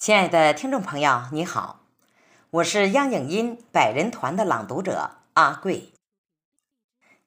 亲爱的听众朋友，你好，我是央影音百人团的朗读者阿贵。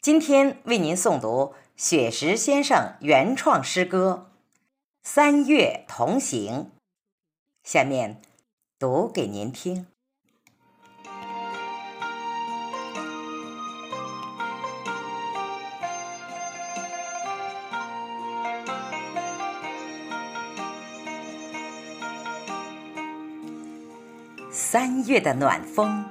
今天为您诵读雪石先生原创诗歌《三月同行》，下面读给您听。三月的暖风，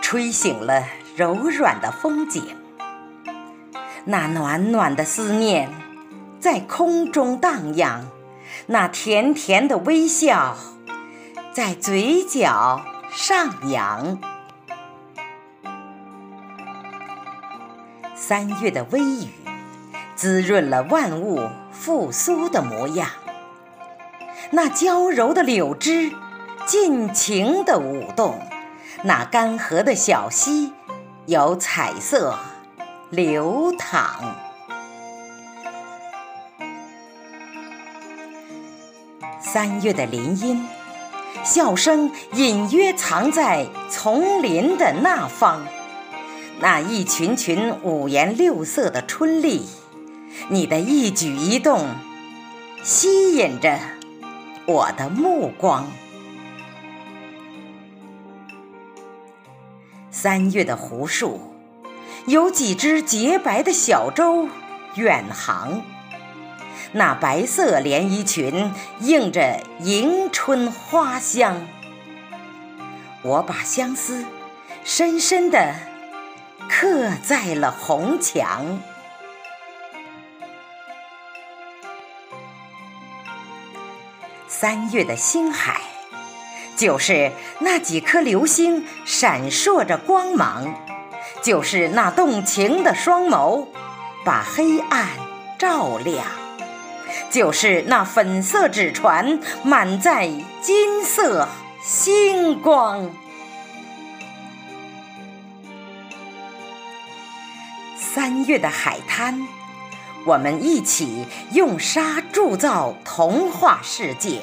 吹醒了柔软的风景。那暖暖的思念，在空中荡漾；那甜甜的微笑，在嘴角上扬。三月的微雨，滋润了万物复苏的模样。那娇柔的柳枝。尽情的舞动，那干涸的小溪有彩色流淌。三月的林荫，笑声隐约藏在丛林的那方。那一群群五颜六色的春丽，你的一举一动吸引着我的目光。三月的湖树，有几只洁白的小舟远航。那白色连衣裙映着迎春花香。我把相思深深地刻在了红墙。三月的星海。就是那几颗流星闪烁着光芒，就是那动情的双眸，把黑暗照亮，就是那粉色纸船满载金色星光。三月的海滩，我们一起用沙铸造童话世界。